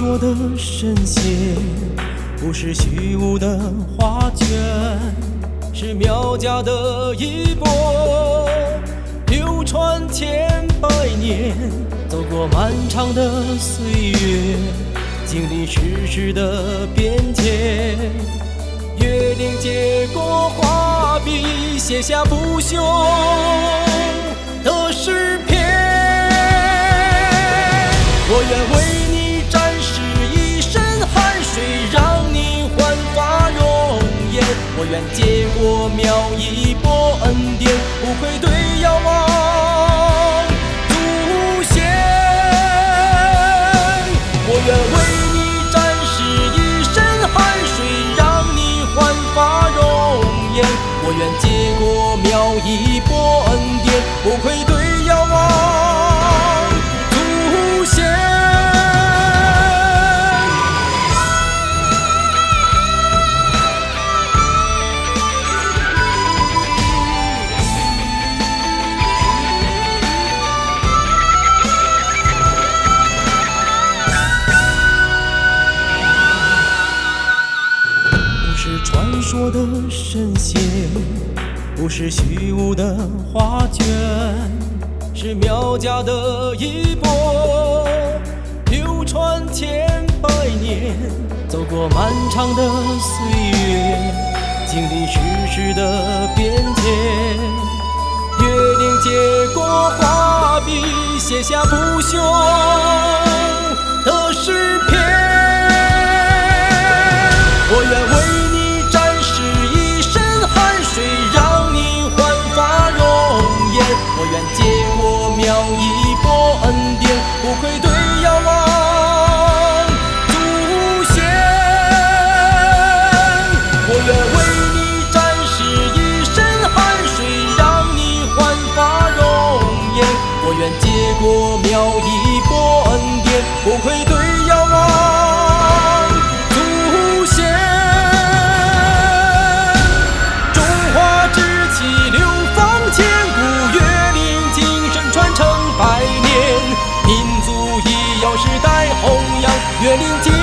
说的神仙，不是虚无的画卷，是苗家的衣钵，流传千百年，走过漫长的岁月，经历世事的变迁，约定结果，画笔写下不朽的诗篇。我愿为我愿结果苗一波恩典，不愧对遥望祖先。我愿为你展示一身汗水，让你焕发容颜。我愿结果苗一波恩典，不愧说的神仙，不是虚无的画卷，是苗家的衣钵，流传千百年，走过漫长的岁月，经历世事的变迁，约定结果，画笔写下不朽。愿借过庙一播恩典，不愧对遥望祖先。中华志气流芳千古，岳林精神传承百年，民族医药世代弘扬，岳林精。